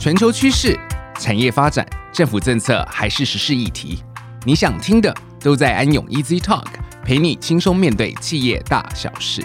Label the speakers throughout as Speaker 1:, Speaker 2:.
Speaker 1: 全球趋势、产业发展、政府政策还是时事议题，你想听的都在安永 Easy Talk，陪你轻松面对企业大小事。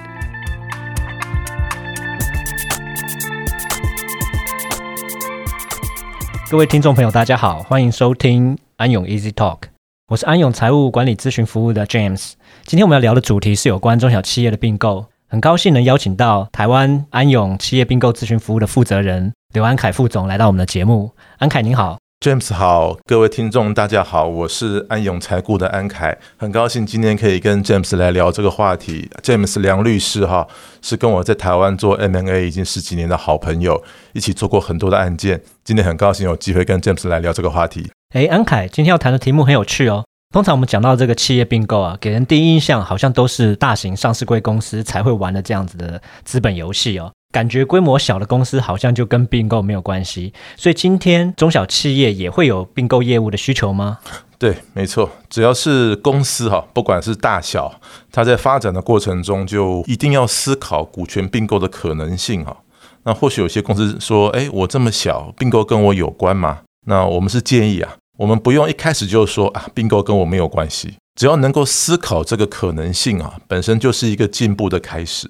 Speaker 2: 各位听众朋友，大家好，欢迎收听安永 Easy Talk，我是安永财务管理咨询服务的 James。今天我们要聊的主题是有关中小企业的并购。很高兴能邀请到台湾安永企业并购咨询服务的负责人刘安凯副总来到我们的节目。安凯您好
Speaker 3: ，James 好，各位听众大家好，我是安永财顾的安凯，很高兴今天可以跟 James 来聊这个话题。James 梁律师哈，是跟我在台湾做 M&A 已经十几年的好朋友，一起做过很多的案件。今天很高兴有机会跟 James 来聊这个话题。
Speaker 2: 诶，安凯，今天要谈的题目很有趣哦。通常我们讲到这个企业并购啊，给人第一印象好像都是大型上市贵公司才会玩的这样子的资本游戏哦，感觉规模小的公司好像就跟并购没有关系。所以今天中小企业也会有并购业务的需求吗？
Speaker 3: 对，没错，只要是公司哈，不管是大小，它在发展的过程中就一定要思考股权并购的可能性哈。那或许有些公司说，哎，我这么小，并购跟我有关吗？那我们是建议啊。我们不用一开始就说啊，并购跟我没有关系，只要能够思考这个可能性啊，本身就是一个进步的开始。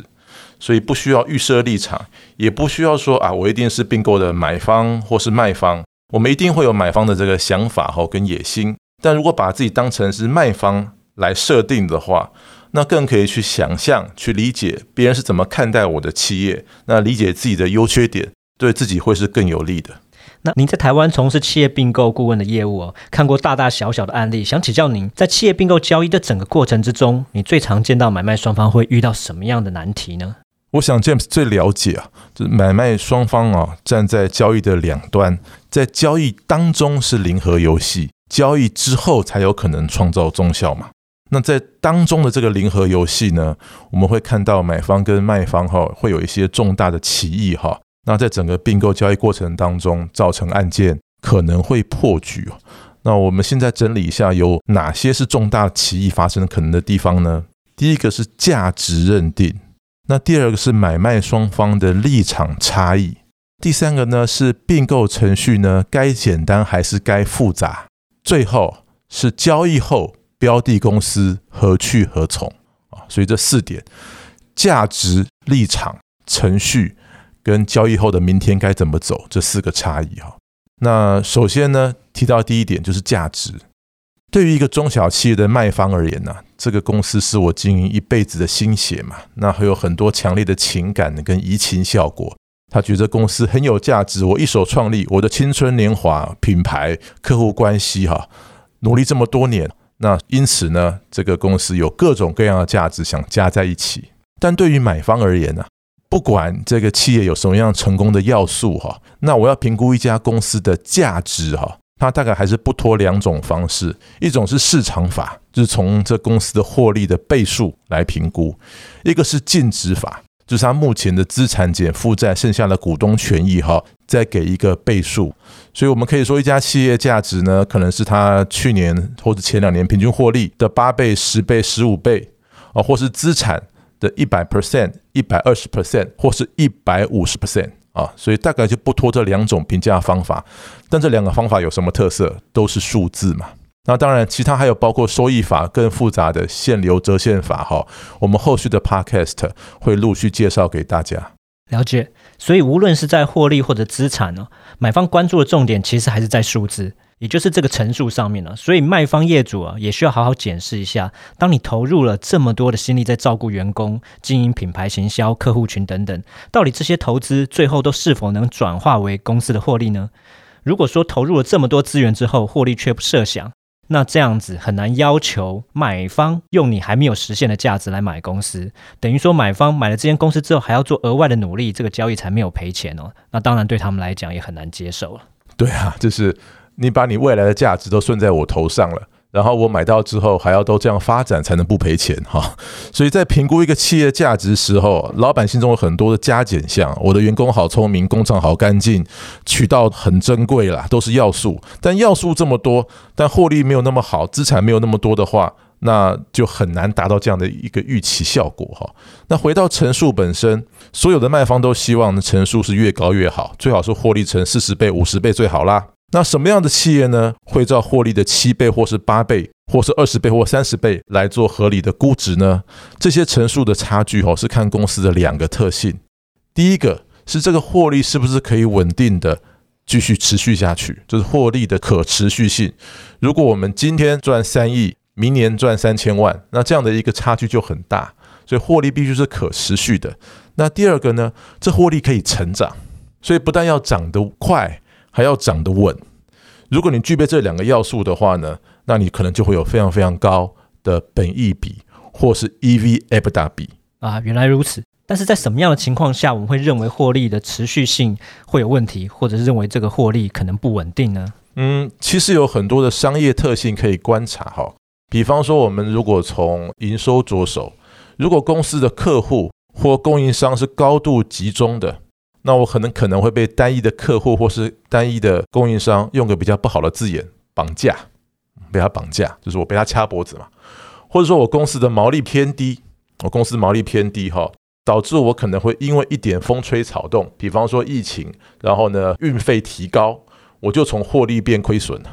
Speaker 3: 所以不需要预设立场，也不需要说啊，我一定是并购的买方或是卖方。我们一定会有买方的这个想法和跟野心，但如果把自己当成是卖方来设定的话，那更可以去想象、去理解别人是怎么看待我的企业，那理解自己的优缺点，对自己会是更有利的。
Speaker 2: 那您在台湾从事企业并购顾问的业务哦，看过大大小小的案例，想请教您，在企业并购交易的整个过程之中，你最常见到买卖双方会遇到什么样的难题呢？
Speaker 3: 我想 James 最了解啊，就是买卖双方啊站在交易的两端，在交易当中是零和游戏，交易之后才有可能创造综效嘛。那在当中的这个零和游戏呢，我们会看到买方跟卖方哈会有一些重大的歧义哈。那在整个并购交易过程当中，造成案件可能会破局。那我们现在整理一下，有哪些是重大歧义发生的可能的地方呢？第一个是价值认定，那第二个是买卖双方的立场差异，第三个呢是并购程序呢该简单还是该复杂？最后是交易后标的公司何去何从啊？所以这四点：价值、立场、程序。跟交易后的明天该怎么走，这四个差异哈。那首先呢，提到第一点就是价值。对于一个中小企业的卖方而言呢，这个公司是我经营一辈子的心血嘛，那会有很多强烈的情感跟移情效果。他觉得公司很有价值，我一手创立，我的青春年华、品牌、客户关系哈，努力这么多年，那因此呢，这个公司有各种各样的价值想加在一起。但对于买方而言呢？不管这个企业有什么样成功的要素哈，那我要评估一家公司的价值哈，它大概还是不脱两种方式，一种是市场法，就是从这公司的获利的倍数来评估；一个是净值法，就是它目前的资产减负债剩下的股东权益哈，再给一个倍数。所以我们可以说，一家企业价值呢，可能是它去年或者前两年平均获利的八倍、十倍、十五倍啊，或是资产。的一百 percent、一百二十 percent 或是一百五十 percent 啊，所以大概就不拖这两种评价方法。但这两个方法有什么特色？都是数字嘛。那当然，其他还有包括收益法更复杂的限流折现法哈。我们后续的 podcast 会陆续介绍给大家。
Speaker 2: 了解。所以无论是在获利或者资产呢，买方关注的重点其实还是在数字。也就是这个陈述上面了，所以卖方业主啊，也需要好好检视一下，当你投入了这么多的心力在照顾员工、经营品牌行销、客户群等等，到底这些投资最后都是否能转化为公司的获利呢？如果说投入了这么多资源之后，获利却不设想，那这样子很难要求买方用你还没有实现的价值来买公司，等于说买方买了这间公司之后，还要做额外的努力，这个交易才没有赔钱哦。那当然对他们来讲也很难接受了。
Speaker 3: 对啊，就是。你把你未来的价值都算在我头上了，然后我买到之后还要都这样发展才能不赔钱哈。所以在评估一个企业价值时候，老板心中有很多的加减项。我的员工好聪明，工厂好干净，渠道很珍贵啦，都是要素。但要素这么多，但获利没有那么好，资产没有那么多的话，那就很难达到这样的一个预期效果哈。那回到乘数本身，所有的卖方都希望乘数是越高越好，最好是获利乘四十倍、五十倍最好啦。那什么样的企业呢，会照获利的七倍或是八倍，或是二十倍或三十倍来做合理的估值呢？这些乘数的差距哦，是看公司的两个特性。第一个是这个获利是不是可以稳定的继续持续下去，就是获利的可持续性。如果我们今天赚三亿，明年赚三千万，那这样的一个差距就很大，所以获利必须是可持续的。那第二个呢，这获利可以成长，所以不但要涨得快，还要涨得稳。如果你具备这两个要素的话呢，那你可能就会有非常非常高的本益比或是 EV/EBITDA 比
Speaker 2: 啊。原来如此。但是在什么样的情况下，我们会认为获利的持续性会有问题，或者是认为这个获利可能不稳定呢？
Speaker 3: 嗯，其实有很多的商业特性可以观察哈。比方说，我们如果从营收着手，如果公司的客户或供应商是高度集中的，那我可能可能会被单一的客户或是单一的供应商用个比较不好的字眼绑架，被他绑架，就是我被他掐脖子嘛。或者说我公司的毛利偏低，我公司毛利偏低哈，导致我可能会因为一点风吹草动，比方说疫情，然后呢运费提高，我就从获利变亏损了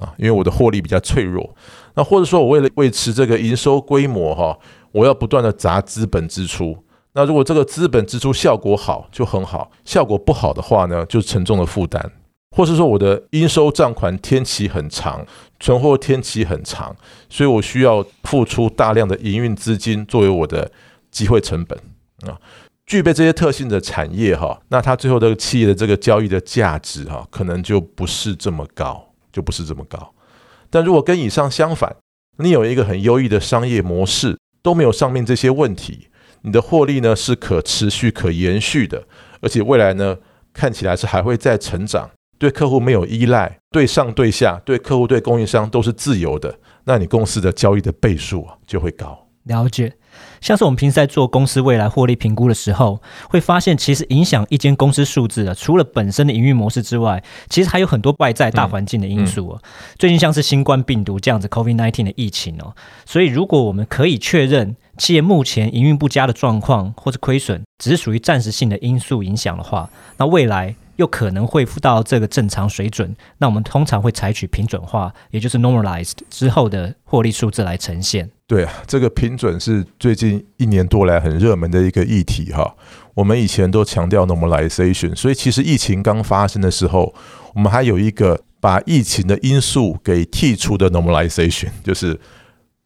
Speaker 3: 啊，因为我的获利比较脆弱。那或者说我为了维持这个营收规模哈，我要不断的砸资本支出。那如果这个资本支出效果好就很好，效果不好的话呢，就沉重的负担。或是说我的应收账款天期很长，存货天期很长，所以我需要付出大量的营运资金作为我的机会成本啊。具备这些特性的产业哈，那它最后这个企业的这个交易的价值哈，可能就不是这么高，就不是这么高。但如果跟以上相反，你有一个很优异的商业模式，都没有上面这些问题，你的获利呢是可持续、可延续的，而且未来呢看起来是还会再成长，对客户没有依赖，对上对下，对客户对供应商都是自由的，那你公司的交易的倍数啊就会高。
Speaker 2: 了解。像是我们平时在做公司未来获利评估的时候，会发现其实影响一间公司数字的，除了本身的营运模式之外，其实还有很多外在大环境的因素哦。最近像是新冠病毒这样子 COVID-19 的疫情哦，所以如果我们可以确认企业目前营运不佳的状况或者亏损，只是属于暂时性的因素影响的话，那未来又可能恢复到这个正常水准，那我们通常会采取平准化，也就是 normalized 之后的获利数字来呈现。
Speaker 3: 对啊，这个平准是最近一年多来很热门的一个议题哈。我们以前都强调 normalization，所以其实疫情刚发生的时候，我们还有一个把疫情的因素给剔除的 normalization，就是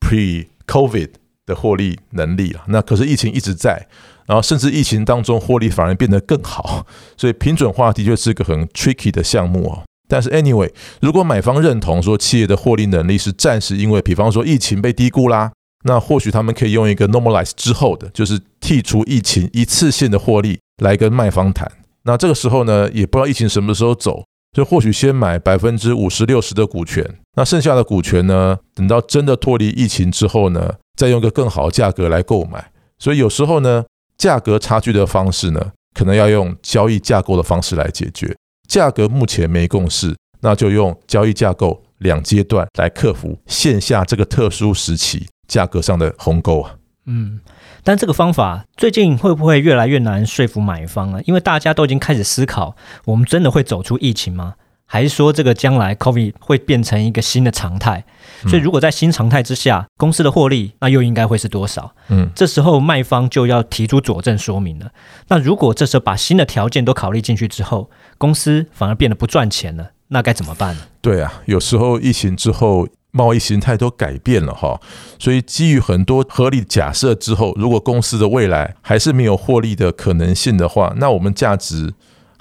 Speaker 3: pre-COVID 的获利能力啊。那可是疫情一直在，然后甚至疫情当中获利反而变得更好，所以平准化的确是个很 tricky 的项目哦。但是，anyway，如果买方认同说企业的获利能力是暂时因为，比方说疫情被低估啦，那或许他们可以用一个 normalize 之后的，就是剔除疫情一次性的获利来跟卖方谈。那这个时候呢，也不知道疫情什么时候走，就或许先买百分之五十六十的股权，那剩下的股权呢，等到真的脱离疫情之后呢，再用一个更好的价格来购买。所以有时候呢，价格差距的方式呢，可能要用交易架构的方式来解决。价格目前没共识，那就用交易架构两阶段来克服线下这个特殊时期价格上的鸿沟啊。
Speaker 2: 嗯，但这个方法最近会不会越来越难说服买方了？因为大家都已经开始思考，我们真的会走出疫情吗？还是说这个将来 COVID 会变成一个新的常态？所以如果在新常态之下，公司的获利那又应该会是多少？嗯，这时候卖方就要提出佐证说明了。那如果这时候把新的条件都考虑进去之后，公司反而变得不赚钱了，那该怎么办呢？
Speaker 3: 对啊，有时候疫情之后贸易形态都改变了哈，所以基于很多合理假设之后，如果公司的未来还是没有获利的可能性的话，那我们价值。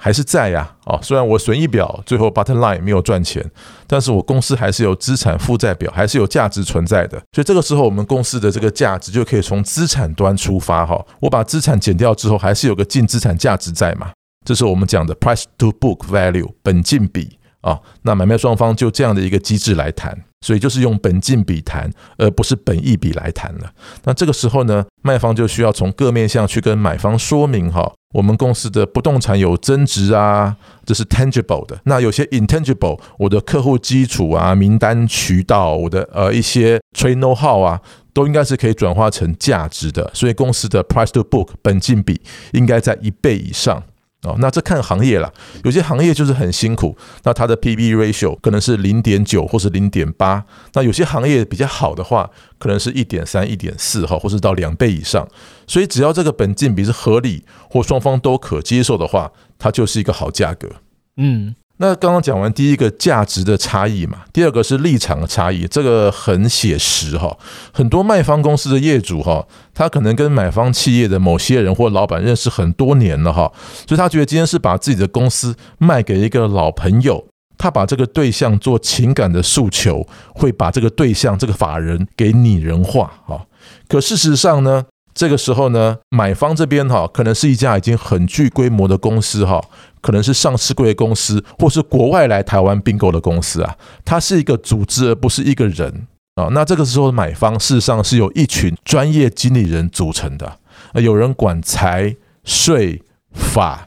Speaker 3: 还是在呀，哦，虽然我损益表最后 butterline 没有赚钱，但是我公司还是有资产负债表，还是有价值存在的。所以这个时候，我们公司的这个价值就可以从资产端出发，哈，我把资产减掉之后，还是有个净资产价值在嘛。这是我们讲的 price to book value 本净比啊，那买卖双方就这样的一个机制来谈，所以就是用本金比谈，而不是本益比来谈了。那这个时候呢，卖方就需要从各面向去跟买方说明哈，我们公司的不动产有增值啊，这是 tangible 的。那有些 intangible，我的客户基础啊、名单渠道、我的呃一些 trade know-how 啊，都应该是可以转化成价值的。所以公司的 price to book 本金比应该在一倍以上。哦，那这看行业啦，有些行业就是很辛苦，那它的 P/B ratio 可能是零点九或是零点八，那有些行业比较好的话，可能是一点三、一点四哈，或是到两倍以上。所以只要这个本金比是合理或双方都可接受的话，它就是一个好价格。嗯。那刚刚讲完第一个价值的差异嘛，第二个是立场的差异，这个很写实哈。很多卖方公司的业主哈，他可能跟买方企业的某些人或老板认识很多年了哈，所以他觉得今天是把自己的公司卖给一个老朋友，他把这个对象做情感的诉求，会把这个对象这个法人给拟人化哈。可事实上呢，这个时候呢，买方这边哈，可能是一家已经很具规模的公司哈。可能是上市贵公司，或是国外来台湾并购的公司啊，它是一个组织，而不是一个人啊。那这个时候，买方事实上是由一群专业经理人组成的，有人管财、税、法、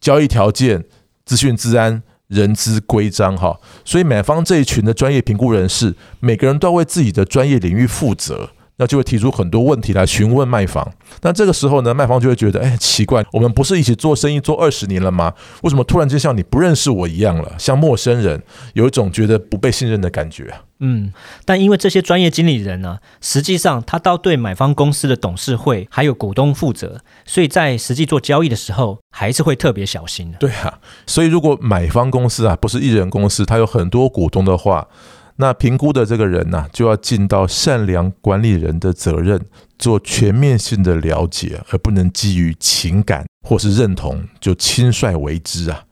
Speaker 3: 交易条件、资讯资安、人资规章哈。所以买方这一群的专业评估人士，每个人都要为自己的专业领域负责。那就会提出很多问题来询问卖方，那这个时候呢，卖方就会觉得，哎，奇怪，我们不是一起做生意做二十年了吗？为什么突然间像你不认识我一样了，像陌生人，有一种觉得不被信任的感觉啊？
Speaker 2: 嗯，但因为这些专业经理人呢，实际上他都对买方公司的董事会还有股东负责，所以在实际做交易的时候，还是会特别小心的。
Speaker 3: 对啊，所以如果买方公司啊不是一人公司，他有很多股东的话。那评估的这个人呢、就要尽到善良管理人的责任，做全面性的了解，而不能基于情感或是认同就轻率为之啊。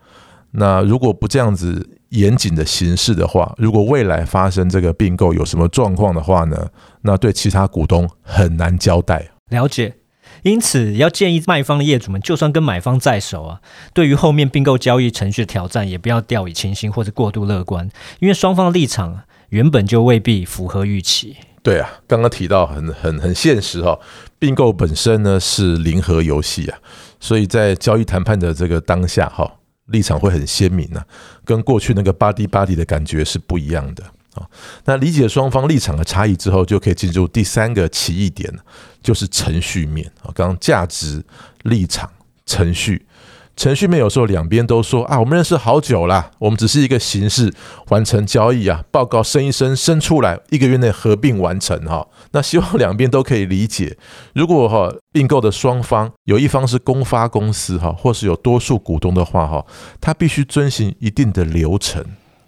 Speaker 3: 那如果不这样子严谨的行事的话，如果未来发生这个并购有什么状况的话呢，那对其他股东很难交代。
Speaker 2: 了解，因此要建议卖方的业主们，就算跟买方在手啊，对于后面并购交易程序的挑战，也不要掉以轻心或者过度乐观，因为双方的立场。原本就未必符合预期。
Speaker 3: 对啊，刚刚提到很很很现实哈，并购本身呢是零和游戏啊，所以在交易谈判的这个当下哈，立场会很鲜明啊，跟过去那个 buddy buddy 的感觉是不一样的啊。那理解双方立场的差异之后，就可以进入第三个奇异点，就是程序面啊。刚价值、立场、程序。程序面有时候两边都说啊，我们认识好久了，我们只是一个形式完成交易啊，报告生一生生出来，一个月内合并完成哈。那希望两边都可以理解。如果哈并购的双方有一方是公发公司哈，或是有多数股东的话哈，他必须遵循一定的流程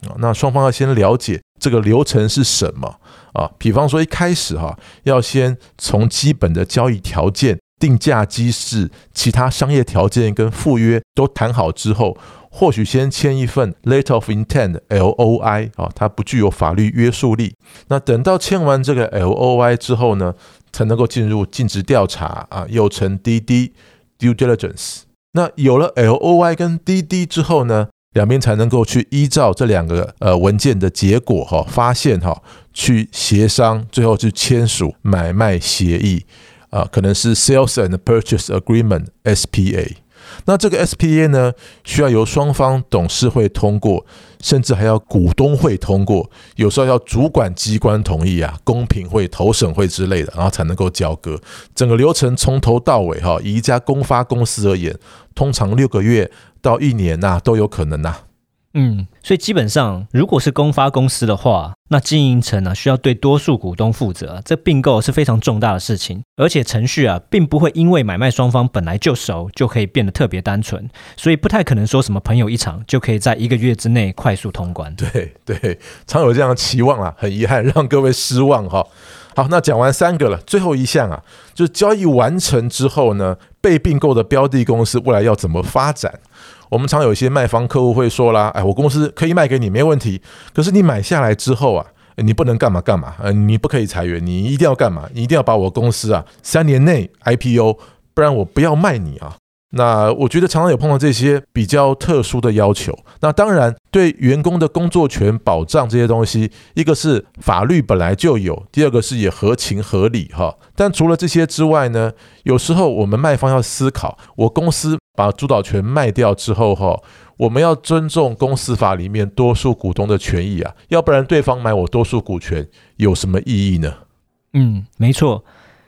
Speaker 3: 啊。那双方要先了解这个流程是什么啊？比方说一开始哈，要先从基本的交易条件。定价机制、其他商业条件跟附约都谈好之后，或许先签一份 Letter of Intent（LOI） 啊，它不具有法律约束力。那等到签完这个 LOI 之后呢，才能够进入尽职调查啊，又称 DD Due Diligence。那有了 LOI 跟 DD 之后呢，两边才能够去依照这两个呃文件的结果哈，发现哈，去协商，最后去签署买卖协议。啊，可能是 Sales and Purchase Agreement（SPA）。那这个 SPA 呢，需要由双方董事会通过，甚至还要股东会通过，有时候要主管机关同意啊，公平会、投审会之类的，然后才能够交割。整个流程从头到尾，哈，以一家公发公司而言，通常六个月到一年呐，都有可能呐。
Speaker 2: 嗯，所以基本上，如果是公发公司的话，那经营层呢需要对多数股东负责，这并购是非常重大的事情，而且程序啊并不会因为买卖双方本来就熟就可以变得特别单纯，所以不太可能说什么朋友一场就可以在一个月之内快速通关。
Speaker 3: 对对，常有这样的期望啊，很遗憾让各位失望哈。好，那讲完三个了，最后一项啊，就是交易完成之后呢，被并购的标的公司未来要怎么发展？我们常有一些卖方客户会说啦，哎，我公司可以卖给你没问题，可是你买下来之后啊，你不能干嘛干嘛，呃，你不可以裁员，你一定要干嘛？你一定要把我公司啊三年内 IPO，不然我不要卖你啊。那我觉得常常有碰到这些比较特殊的要求。那当然，对员工的工作权保障这些东西，一个是法律本来就有，第二个是也合情合理哈。但除了这些之外呢，有时候我们卖方要思考，我公司把主导权卖掉之后哈，我们要尊重公司法里面多数股东的权益啊，要不然对方买我多数股权有什么意义呢？
Speaker 2: 嗯，没错。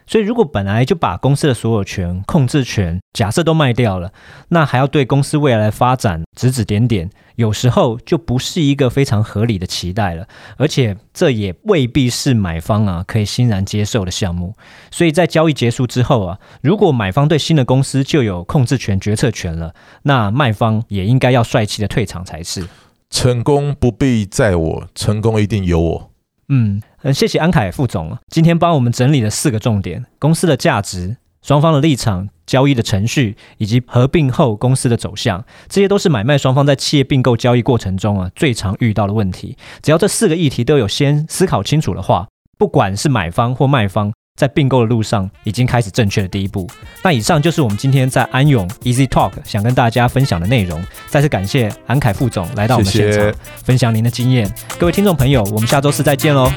Speaker 2: 所以，如果本来就把公司的所有权、控制权，假设都卖掉了，那还要对公司未来的发展指指点点，有时候就不是一个非常合理的期待了。而且，这也未必是买方啊可以欣然接受的项目。所以在交易结束之后啊，如果买方对新的公司就有控制权、决策权了，那卖方也应该要帅气的退场才是。
Speaker 3: 成功不必在我，成功一定有我。
Speaker 2: 嗯。嗯，谢谢安凯副总啊，今天帮我们整理了四个重点：公司的价值、双方的立场、交易的程序，以及合并后公司的走向。这些都是买卖双方在企业并购交易过程中啊最常遇到的问题。只要这四个议题都有先思考清楚的话，不管是买方或卖方，在并购的路上已经开始正确的第一步。那以上就是我们今天在安永 Easy Talk 想跟大家分享的内容。再次感谢安凯副总来到我们现场，谢谢分享您的经验。各位听众朋友，我们下周四再见喽。